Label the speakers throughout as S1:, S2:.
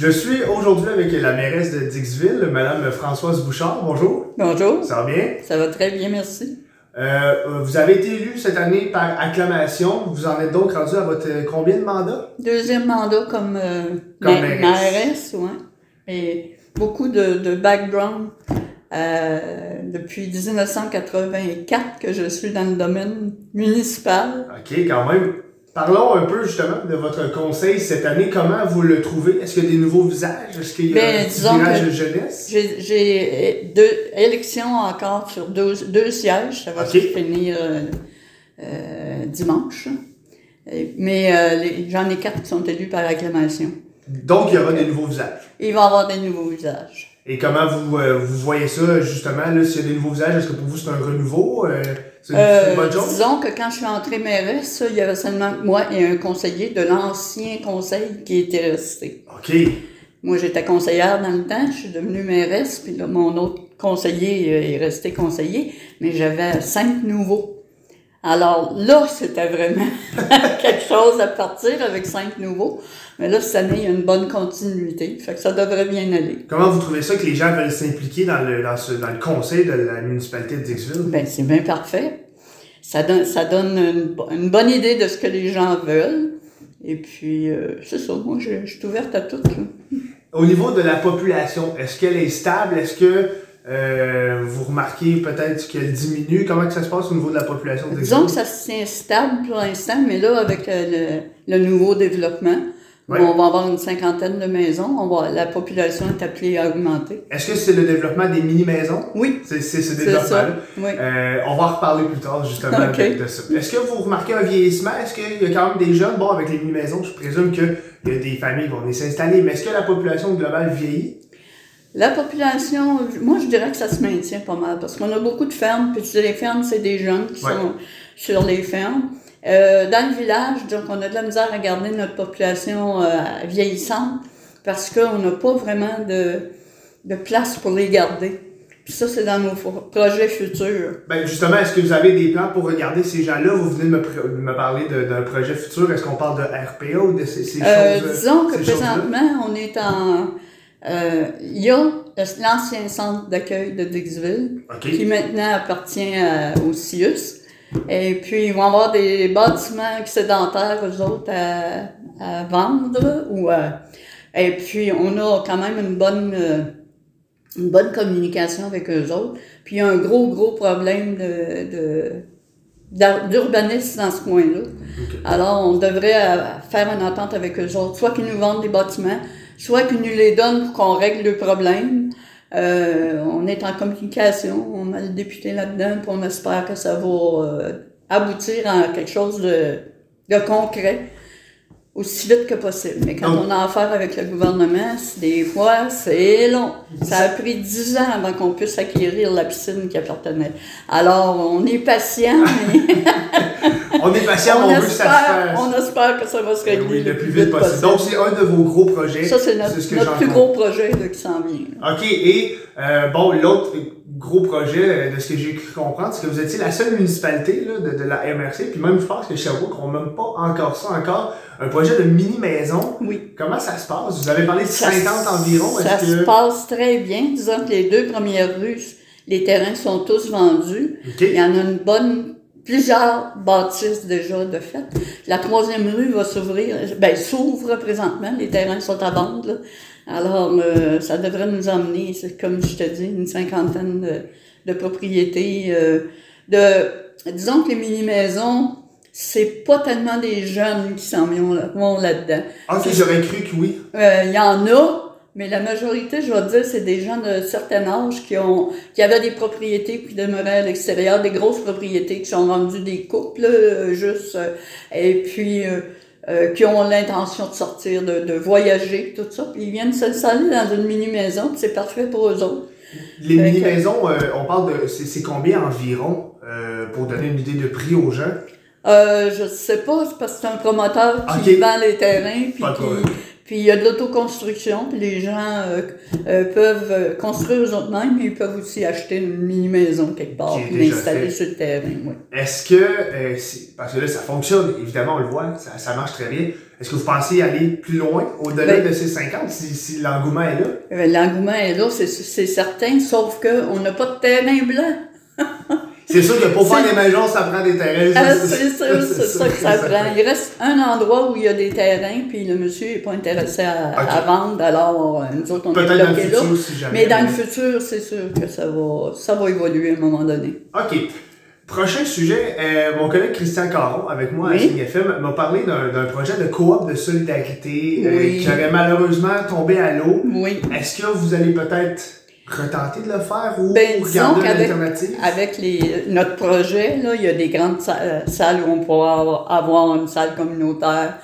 S1: Je suis aujourd'hui avec la mairesse de Dixville, Madame Françoise Bouchard. Bonjour.
S2: Bonjour.
S1: Ça va bien?
S2: Ça va très bien, merci.
S1: Euh, vous avez été élu cette année par acclamation. Vous en êtes donc rendu à votre euh, combien de mandats?
S2: Deuxième mandat comme, euh,
S1: Comme
S2: ma-
S1: mairesse.
S2: mairesse, ouais. Et beaucoup de, de background. Euh, depuis 1984 que je suis dans le domaine municipal.
S1: OK, quand même. Parlons un peu justement de votre conseil cette année. Comment vous le trouvez? Est-ce qu'il y a des nouveaux visages? Est-ce qu'il y a
S2: Ben,
S1: un virage de jeunesse?
S2: J'ai- J'ai deux élections encore sur deux, deux sièges. Ça va se finir euh, euh, dimanche. Mais euh, j'en ai quatre qui sont élus par acclamation.
S1: Donc, il y aura des nouveaux visages.
S2: Il va y avoir des nouveaux visages.
S1: Et comment vous, euh, vous voyez ça, justement, s'il y a des nouveaux visages, est-ce que pour vous c'est un renouveau? Euh, c'est c'est
S2: Euh,
S1: une bonne chose?
S2: disons que quand je suis entrée mairesse, il y avait seulement moi et un conseiller de l'ancien conseil qui était resté.
S1: OK.
S2: Moi, j'étais conseillère dans le temps, je suis devenue mairesse, puis là, mon autre conseiller euh, est resté conseiller, mais j'avais cinq nouveaux. Alors là, c'était vraiment quelque chose à partir avec cinq nouveaux. Mais là, cette année, il y a une bonne continuité, fait que ça devrait bien aller.
S1: Comment vous trouvez ça que les gens veulent s'impliquer dans le, dans, ce, dans le conseil de la municipalité de Dixville?
S2: Ben, c'est bien parfait. Ça donne, ça donne une, bo- une bonne idée de ce que les gens veulent. Et puis, euh, c'est ça, moi, je, je suis ouverte à tout. là.
S1: Au niveau de la population, est-ce qu'elle est stable? Est-ce que euh, vous remarquez peut-être qu'elle diminue? Comment que ça se passe au niveau de la population de Dixville?
S2: Disons que ça se stable pour l'instant, mais là, avec euh, le, le nouveau développement,
S1: Ouais.
S2: on va avoir une cinquantaine de maisons, on va, la population est appelée à augmenter.
S1: Est-ce que c'est le développement des mini-maisons?
S2: Oui,
S1: C'est ce développement-là?
S2: Oui.
S1: Euh, on va en reparler plus tard, justement, de ça. Est-ce que vous remarquez un vieillissement? Est-ce qu'il y a quand même des jeunes? Bon, avec les mini-maisons, je présume qu'il y a des familles qui vont venir s'installer, mais est-ce que la population globale vieillit?
S2: La population, moi je dirais que ça se maintient pas mal parce qu'on a beaucoup de fermes, puis les fermes, c'est des jeunes qui
S1: Ouais.
S2: sont sur les fermes. Euh, dans le village, donc on a de la misère à garder notre population euh, vieillissante parce qu'on n'a pas vraiment de, de place pour les garder. Puis ça, c'est dans nos projets futurs.
S1: Ben justement, est-ce que vous avez des plans pour regarder ces gens-là? Vous venez de me, me parler d'un projet futur. Est-ce qu'on parle de RPA ou de ces, ces
S2: Euh,
S1: choses?
S2: disons que présentement, on est en... euh, Il y a l'ancien centre d'accueil de Dixville, qui maintenant appartient à- au CIUS. Et puis, ils vont avoir des bâtiments excédentaires, eux autres, à, à vendre. Ou à- Et puis, on a quand même une bonne, euh, une bonne communication avec eux autres. Puis, il y a un gros, gros problème de, de, d'urbanisme dans ce coin-là. Alors, on devrait euh, faire une entente avec eux autres. Soit qu'ils nous vendent des bâtiments, soit qu'ils nous les donnent pour qu'on règle le problème. Euh, on est en communication, on a le député là-dedans, puis on espère que ça va euh, aboutir à quelque chose de, de concret aussi vite que possible. Mais quand
S1: Donc-
S2: on a affaire avec le gouvernement, des fois, c'est long. Ça a pris dix ans avant qu'on puisse acquérir la piscine qui appartenait. Alors, on est patient, mais
S1: On est patient,
S2: on,
S1: on, veut que ça se
S2: espère,
S1: fasse.
S2: on espère que ça va se
S1: Ben
S2: régler
S1: oui, le plus vite possible. Donc, c'est un de vos gros projets.
S2: ça, c'est notre,
S1: ce
S2: notre plus gros projet là, qui s'en vient. là.
S1: OK, et euh, bon, l'autre gros projet, euh, de ce que j'ai cru comprendre, c'est que vous étiez la seule municipalité là, de, de la MRC, puis même je pense que Sherbrooke, on n'a même pas encore ça, encore un projet de mini-maison.
S2: Oui.
S1: Comment ça se passe? Vous avez parlé de
S2: Ça
S1: 50 environ.
S2: Ça se passe très bien. Disons que les deux premières rues, les terrains sont tous vendus.
S1: OK.
S2: Il y en a une bonne, plusieurs bâtisses déjà de fait. La troisième rue va s'ouvrir, ben, s'ouvre présentement. Les terrains sont à vendre, là. Alors, euh, ça devrait nous emmener, c'est comme je te dis, une cinquantaine de, de propriétés. euh, de, disons que les mini-maisons, c'est pas tellement des jeunes qui s'en vont là- vont là-dedans.
S1: Ok, j'aurais cru que oui.
S2: Euh, Il y en a, mais la majorité, je vais te dire, c'est des gens de certain âge qui ont qui avaient des propriétés puis qui demeuraient à l'extérieur, des grosses propriétés qui sont vendues des couples, euh, juste, euh, et puis euh, euh, qui ont l'intention de sortir, de, de voyager, tout ça, puis ils viennent s'installer dans une mini-maison, puis c'est parfait pour eux autres.
S1: Les mini-maisons, on parle de. C'est combien environ euh, pour donner une idée de prix aux gens?
S2: Euh, je sais pas, c'est parce que c'est un promoteur qui vend les terrains, puis Puis il y a de l'autoconstruction, puis les gens euh, euh, peuvent euh, construire eux-mêmes, mais ils peuvent aussi acheter une mini-maison quelque part, puis l'installer sur le terrain. Oui.
S1: Est-ce que, euh, parce que là, ça fonctionne, évidemment, on le voit, ça, ça marche très bien. Est-ce que vous pensez aller plus loin, au-delà
S2: Ben-
S1: de ces 50, si, si l'engouement est là?
S2: Euh, L'engouement est là, c'est- c'est certain, sauf qu'on n'a pas de terrain blanc.
S1: C'est sûr que pour faire des maisons, ça prend des terrains.
S2: Ah, c'est ça, c'est ça que ça prend. Il reste un endroit où il y a des terrains, puis le monsieur n'est pas intéressé à, à vendre, alors euh, nous autres, on est
S1: Peut-être dans le
S2: bloqués là.
S1: si jamais.
S2: Mais dans le futur, c'est sûr que ça va, ça va évoluer à un moment donné.
S1: OK. Prochain sujet, euh, mon collègue Christian Caron, avec moi à
S2: Oui.
S1: Signe FM, m'a parlé d'un projet de coop de solidarité euh,
S2: Oui.
S1: qui aurait malheureusement tombé à l'eau.
S2: Oui.
S1: Est-ce que vous allez peut-être retenter de le faire ou
S2: Ben,
S1: regarder?
S2: Avec les, notre projet, là, il y a des grandes euh, salles où on pourra avoir, avoir une salle communautaire,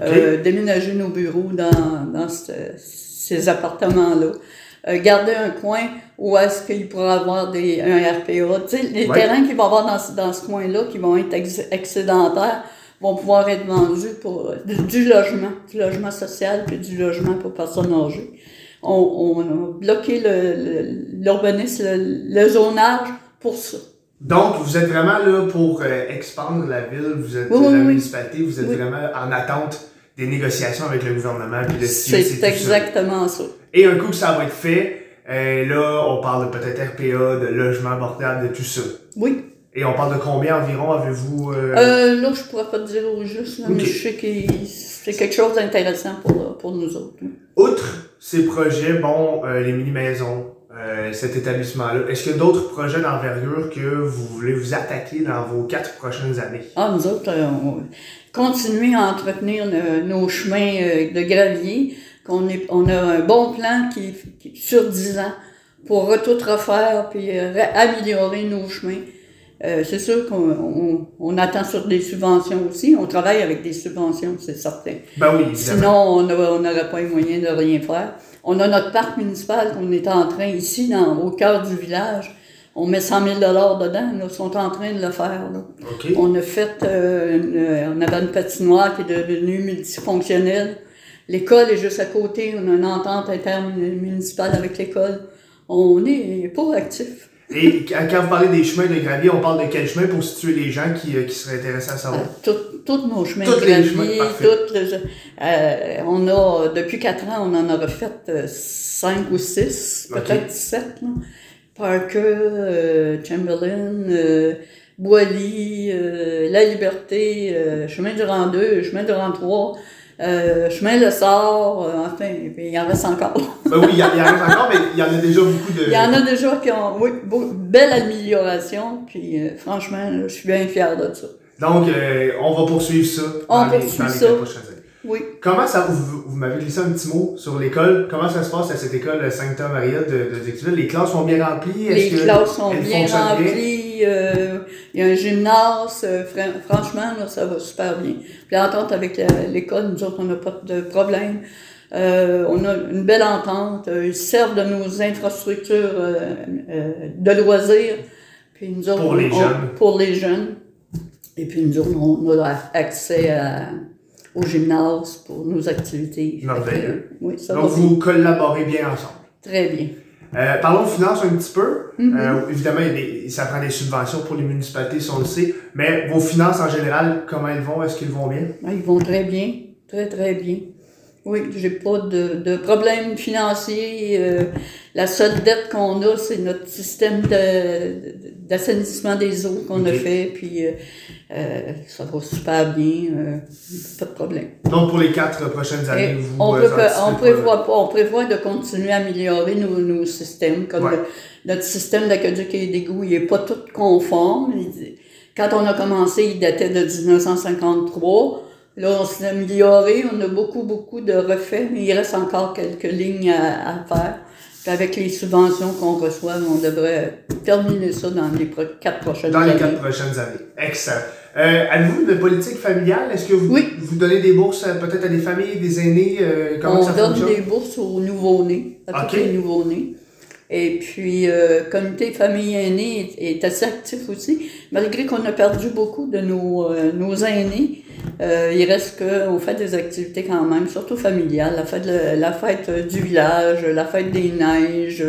S2: euh, déménager nos bureaux dans, dans ce- ces appartements-là. Euh, garder un coin où est-ce qu'il pourra avoir des, un RPA. Tu sais, les
S1: Ouais.
S2: terrains qu'il va y avoir dans, ce- dans ce coin-là, qui vont être ex- excédentaires, vont pouvoir être vendus pour euh, du, du logement, du logement social, puis du logement pour personnes âgées. On, on a bloqué le- le- l'urbanisme, le, le zonage pour ça.
S1: Donc, vous êtes vraiment là pour euh, expandre la ville, vous êtes
S2: Oui,
S1: la
S2: oui,
S1: municipalité, vous êtes
S2: Oui.
S1: vraiment en attente des négociations avec le gouvernement puis de signer
S2: C'est exactement ça.
S1: Et un coup que ça va être fait, euh, là, on parle de peut-être RPA, de logement abordable, de tout ça.
S2: Oui.
S1: Et on parle de combien environ avez-vous euh,
S2: Euh, là, je pourrais pas te dire au juste, là, mais je sais que c'est quelque chose d'intéressant pour, pour nous autres.
S1: Outre ces projets, bon, euh, les mini-maisons, euh, cet établissement-là, est-ce qu'il y a d'autres projets d'envergure que vous voulez vous attaquer dans vos quatre prochaines années?
S2: Ah, nous autres, euh, on continuer à entretenir le- nos chemins euh, de gravier, qu'on est, on a un bon plan qui, qui sur 10 ans pour tout refaire puis euh, améliorer nos chemins. Euh, c'est sûr qu'on on, on attend sur des subventions aussi. On travaille avec des subventions, c'est certain.
S1: Ben oui, évidemment.
S2: Sinon, on n'a- on n'aurait pas les moyens de rien faire. On a notre parc municipal qu'on est en train ici, dans, au cœur du village. On met 100 000 dedans. Là, ils sont en train de le faire. Là.
S1: OK.
S2: On a fait, euh, une- on avait une patinoire qui est devenue multifonctionnelle. L'école est juste à côté. On a une entente intermunicipale avec l'école. On est pas actif.
S1: Et quand vous parlez des chemins de gravier, on parle de quel chemin pour situer les gens qui, euh, qui seraient intéressés à savoir?
S2: Tous nos chemins de gravier, toutes les- euh, on a, depuis quatre ans, on en a refait euh, cinq ou six, peut-être sept. Là. Parker, euh, Chamberlain, euh, Boilly, euh, La Liberté, euh, Chemin du Rang 2, Chemin du Rang 3, euh, Chemin Le Sort, euh, enfin, puis il en reste encore.
S1: Ben oui, il y, en il y en a encore, mais il y en a déjà beaucoup de...
S2: Il y en a déjà qui ont, oui, beau- belle amélioration, puis euh, franchement, là, je suis bien fière de ça.
S1: Donc, on va poursuivre ça
S2: On
S1: dans, les,
S2: poursuit
S1: dans les
S2: ça.
S1: prochaines années.
S2: Oui.
S1: Comment ça, vous, vous m'avez glissé un petit mot sur l'école. Comment ça se passe à cette école Sainte-Maria de, de? Les classes sont bien remplies?
S2: Les
S1: que
S2: classes sont bien euh, Il y a un gymnase. euh, fran- franchement, là, ça va super bien. Puis l'entente avec l'école, nous autres, on n'a pas de problème. Euh, on a une belle entente. Ils servent de nos infrastructures de loisirs. Puis nous autres,
S1: Pour les
S2: on-
S1: jeunes.
S2: Pour les jeunes. Et puis nous autres, on a accès à- au gymnase pour nos activités.
S1: Merveilleux.
S2: Oui, ça
S1: Donc,
S2: va bien.
S1: vous collaborez bien ensemble.
S2: Très bien.
S1: Euh, parlons finances un petit peu.
S2: Mhm.
S1: Euh, évidemment, il y a des- ça prend des subventions pour les municipalités, si on le sait. Mais vos finances en général, comment elles vont? Est-ce qu'ils vont bien?
S2: Ah, Ils vont très bien, très très bien. Oui, j'ai pas de, de problème financier. euh, la seule dette qu'on a, c'est notre système de- d'assainissement des eaux qu'on a fait, puis euh, euh, ça va super bien, euh, pas de problème.
S1: Donc, pour les quatre prochaines années,
S2: Et
S1: vous...
S2: on, prévoit, on, prévoit pas, on prévoit de continuer à améliorer nos, nos systèmes, comme
S1: Ouais.
S2: le- notre système d'aqueduc et d'égout, il est pas tout conforme. Quand on a commencé, il datait de 1953. Là, on s'est amélioré, on a beaucoup, beaucoup de refaits, mais il reste encore quelques lignes à, à faire. Puis avec les subventions qu'on reçoit, on devrait terminer ça dans les pro- quatre prochaines
S1: Dans les
S2: années.
S1: quatre prochaines années. Excellent. Euh, Avez-vous une politique familiale? Est-ce que vous,
S2: Oui.
S1: vous donnez des bourses euh, peut-être à des familles, des aînés? euh, comment
S2: On
S1: ça
S2: donne
S1: fonctionne?
S2: des bourses aux nouveau-nés, à
S1: Ok.
S2: tous les nouveau-nés. Et puis, euh, comité famille aînée est, est assez actif aussi, malgré qu'on a perdu beaucoup de nos, euh, nos aînés. Euh, il reste qu'on fait des activités quand même, surtout familiales, la fête, la fête du village, la fête des neiges.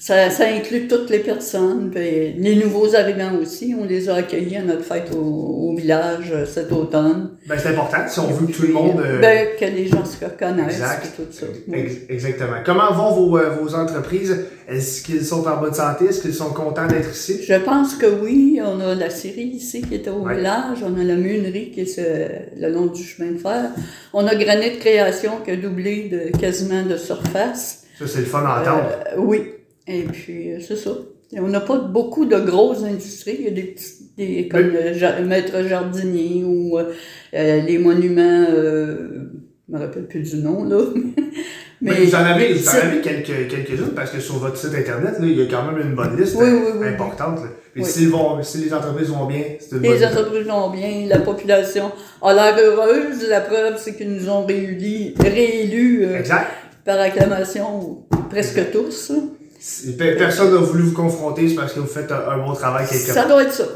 S2: Ça, ça inclut toutes les personnes, puis les nouveaux arrivants aussi. On les a accueillis à notre fête au, au village euh, cet automne.
S1: Ben, c'est important si on veut que tout le monde. euh,
S2: Ben, que les gens se reconnaissent
S1: Exact.
S2: tout ça. Oui.
S1: Exactement. Comment vont vos, euh, vos entreprises? Est-ce qu'ils sont en bonne santé? Est-ce qu'ils sont contents d'être ici?
S2: Je pense que oui. On a la scierie ici qui est au
S1: Ouais.
S2: village. On a la munerie qui est ce- le long du chemin de fer. On a Granit Création qui a doublé de, quasiment de surface.
S1: Ça, c'est le fun à entendre.
S2: Euh, oui. Et puis, euh, c'est ça. Et on n'a pas beaucoup de grosses industries. Il y a des petits, des, comme le ja- maître jardinier ou euh, euh, les monuments, euh, je me rappelle plus du nom, là.
S1: Mais, vous en avez, vous en avez quelques, quelques-unes parce que sur votre site internet, là, il y a quand même une bonne liste
S2: Oui, oui, oui,
S1: importante. s'ils vont, si les entreprises vont bien, c'est une bonne
S2: Les
S1: liste.
S2: entreprises vont bien, la population a l'air heureuse. La preuve, c'est qu'ils nous ont réélus, euh, par acclamation, presque tous. là.
S1: Personne n'a voulu vous confronter, c'est parce que vous faites un, un bon travail quelque
S2: Ça doit être ça.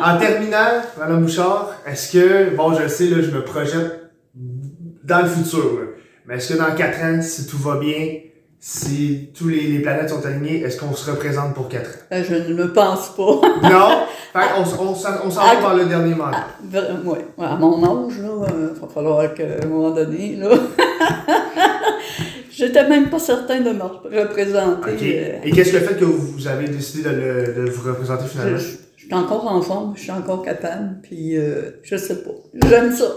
S1: En terminant, Madame Bouchard, est-ce que, bon, je le sais, là, je me projette dans le futur, là. mais est-ce que dans quatre ans, si tout va bien, si tous les, les planètes sont alignées, est-ce qu'on se représente pour quatre ans?
S2: Euh, Je ne le pense pas.
S1: Non? Fait s- on, s'en on s'en va
S2: Ah.
S1: dans le dernier mandat.
S2: Ah. Ouais, à mon âge, il va falloir qu'à un moment donné, là. J'étais même pas certain de me représenter. Euh,
S1: Et qu'est-ce qui a fait que vous avez décidé de, le- de vous représenter finalement?
S2: je- je suis encore en forme, je suis encore capable, puis euh, je sais pas. J'aime ça.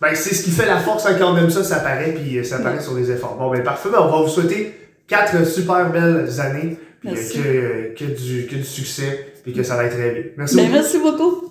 S1: Ben, c'est ce qui fait la force quand on aime ça, ça paraît, puis euh, ça paraît sur les efforts. Bon, ben parfait, ben, on va vous souhaiter quatre super belles années, puis euh, que, que, du, que du succès, puis que ça va être très bien. Merci
S2: Ben,
S1: beaucoup.
S2: merci beaucoup.